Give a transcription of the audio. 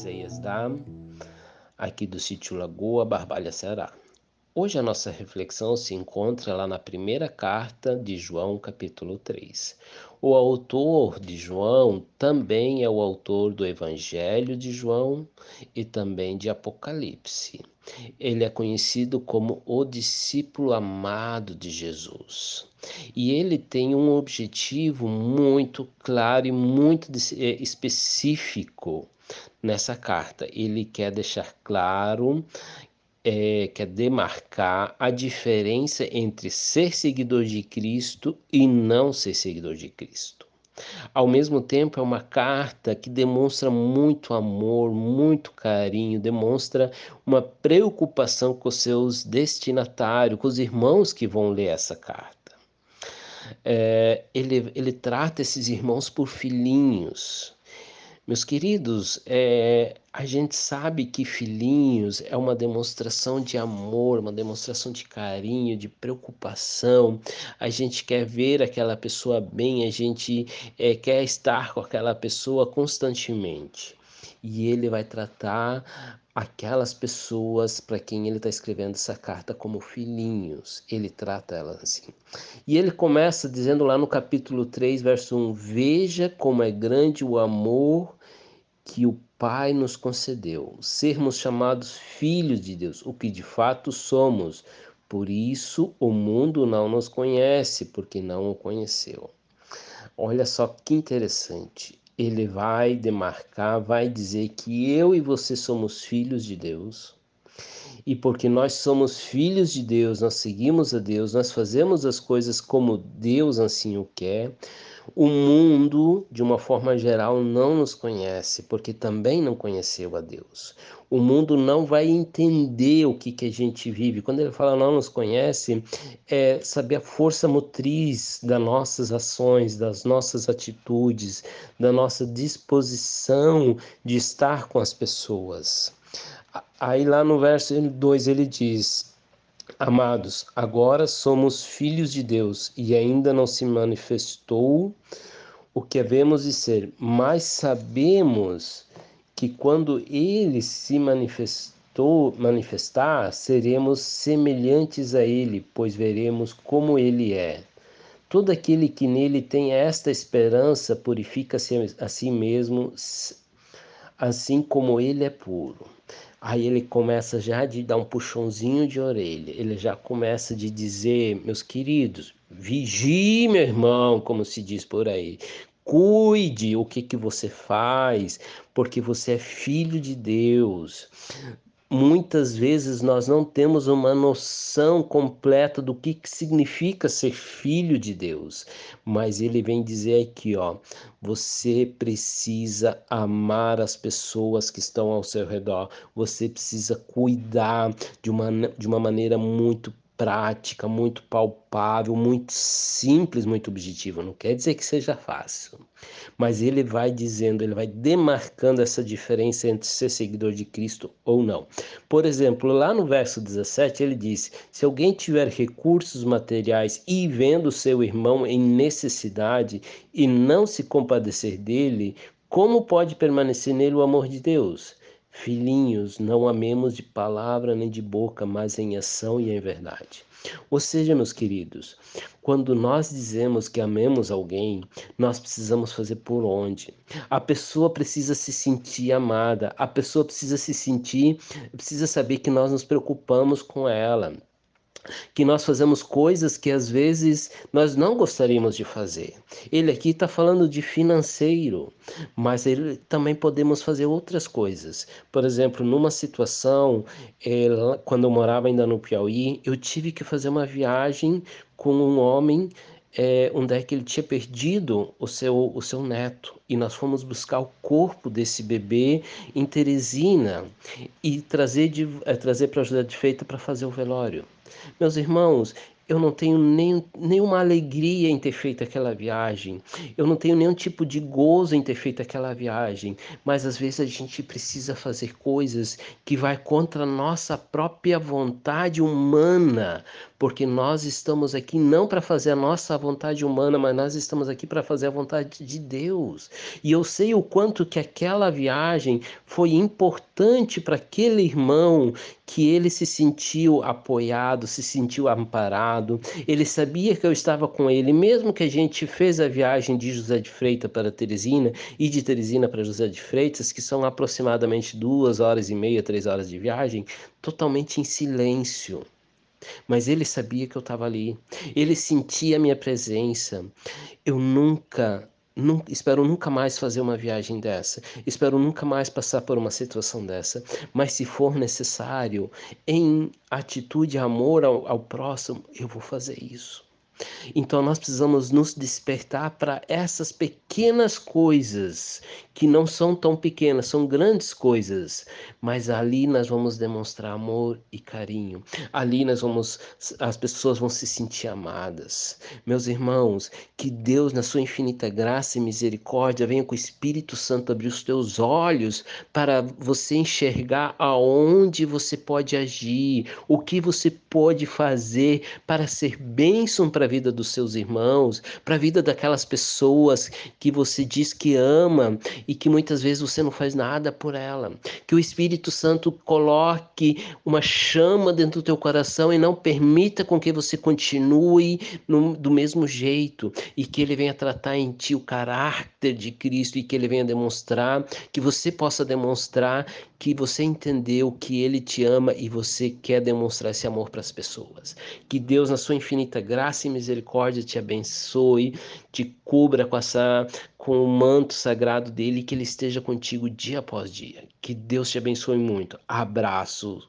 Isaías Dam, aqui do sítio Lagoa, Barbalha, Ceará. Hoje a nossa reflexão se encontra lá na primeira carta de João, capítulo 3. O autor de João também é o autor do Evangelho de João e também de Apocalipse. Ele é conhecido como o discípulo amado de Jesus. E ele tem um objetivo muito claro e muito eh, específico nessa carta. Ele quer deixar claro é, quer demarcar a diferença entre ser seguidor de Cristo e não ser seguidor de Cristo. Ao mesmo tempo, é uma carta que demonstra muito amor, muito carinho, demonstra uma preocupação com os seus destinatários, com os irmãos que vão ler essa carta. É, ele, ele trata esses irmãos por filhinhos. Meus queridos, é, a gente sabe que filhinhos é uma demonstração de amor, uma demonstração de carinho, de preocupação. A gente quer ver aquela pessoa bem, a gente é, quer estar com aquela pessoa constantemente. E ele vai tratar aquelas pessoas para quem ele está escrevendo essa carta como filhinhos. Ele trata elas assim. E ele começa dizendo lá no capítulo 3, verso 1: Veja como é grande o amor que o Pai nos concedeu, sermos chamados filhos de Deus, o que de fato somos. Por isso o mundo não nos conhece, porque não o conheceu. Olha só que interessante. Ele vai demarcar, vai dizer que eu e você somos filhos de Deus. E porque nós somos filhos de Deus, nós seguimos a Deus, nós fazemos as coisas como Deus assim o quer. O mundo, de uma forma geral, não nos conhece, porque também não conheceu a Deus. O mundo não vai entender o que, que a gente vive. Quando ele fala não nos conhece, é saber a força motriz das nossas ações, das nossas atitudes, da nossa disposição de estar com as pessoas. Aí lá no verso 2 ele diz: Amados, agora somos filhos de Deus e ainda não se manifestou o que havemos de ser, mas sabemos que quando ele se manifestou, manifestar, seremos semelhantes a ele, pois veremos como ele é. Todo aquele que nele tem esta esperança purifica-se a si mesmo, assim como ele é puro. Aí ele começa já de dar um puxãozinho de orelha. Ele já começa de dizer, meus queridos, vigie, meu irmão, como se diz por aí. Cuide o que que você faz, porque você é filho de Deus muitas vezes nós não temos uma noção completa do que, que significa ser filho de Deus. Mas ele vem dizer aqui, ó, você precisa amar as pessoas que estão ao seu redor. Você precisa cuidar de uma, de uma maneira muito prática, muito palpável, muito simples, muito objetiva. Não quer dizer que seja fácil, mas ele vai dizendo, ele vai demarcando essa diferença entre ser seguidor de Cristo ou não. Por exemplo, lá no verso 17, ele diz: Se alguém tiver recursos materiais e vendo seu irmão em necessidade e não se compadecer dele, como pode permanecer nele o amor de Deus? Filhinhos, não amemos de palavra nem de boca, mas em ação e em verdade. Ou seja, meus queridos, quando nós dizemos que amemos alguém, nós precisamos fazer por onde? A pessoa precisa se sentir amada, a pessoa precisa se sentir, precisa saber que nós nos preocupamos com ela que nós fazemos coisas que às vezes nós não gostaríamos de fazer. Ele aqui está falando de financeiro, mas ele, também podemos fazer outras coisas. Por exemplo, numa situação, quando eu morava ainda no Piauí, eu tive que fazer uma viagem com um homem é, onde é que ele tinha perdido o seu, o seu neto. E nós fomos buscar o corpo desse bebê em Teresina e trazer, é, trazer para a José de Feita para fazer o velório. Meus irmãos, eu não tenho nem, nenhuma alegria em ter feito aquela viagem, eu não tenho nenhum tipo de gozo em ter feito aquela viagem, mas às vezes a gente precisa fazer coisas que vai contra a nossa própria vontade humana porque nós estamos aqui não para fazer a nossa vontade humana, mas nós estamos aqui para fazer a vontade de Deus. E eu sei o quanto que aquela viagem foi importante para aquele irmão, que ele se sentiu apoiado, se sentiu amparado. Ele sabia que eu estava com ele, mesmo que a gente fez a viagem de José de Freitas para Teresina e de Teresina para José de Freitas, que são aproximadamente duas horas e meia, três horas de viagem, totalmente em silêncio. Mas ele sabia que eu estava ali, ele sentia a minha presença. Eu nunca Nunca, espero nunca mais fazer uma viagem dessa. Espero nunca mais passar por uma situação dessa. Mas se for necessário, em atitude, amor ao, ao próximo, eu vou fazer isso. Então nós precisamos nos despertar para essas pequenas coisas, que não são tão pequenas, são grandes coisas, mas ali nós vamos demonstrar amor e carinho. Ali nós vamos as pessoas vão se sentir amadas. Meus irmãos, que Deus na sua infinita graça e misericórdia venha com o Espírito Santo abrir os teus olhos para você enxergar aonde você pode agir, o que você pode fazer para ser bênção para vida dos seus irmãos, para a vida daquelas pessoas que você diz que ama e que muitas vezes você não faz nada por ela. Que o Espírito Santo coloque uma chama dentro do teu coração e não permita com que você continue no, do mesmo jeito e que ele venha tratar em ti o caráter de Cristo e que ele venha demonstrar, que você possa demonstrar que você entendeu que ele te ama e você quer demonstrar esse amor para as pessoas. Que Deus, na sua infinita graça e misericórdia, te abençoe, te cubra com essa com o manto sagrado dele e que ele esteja contigo dia após dia. Que Deus te abençoe muito. Abraço.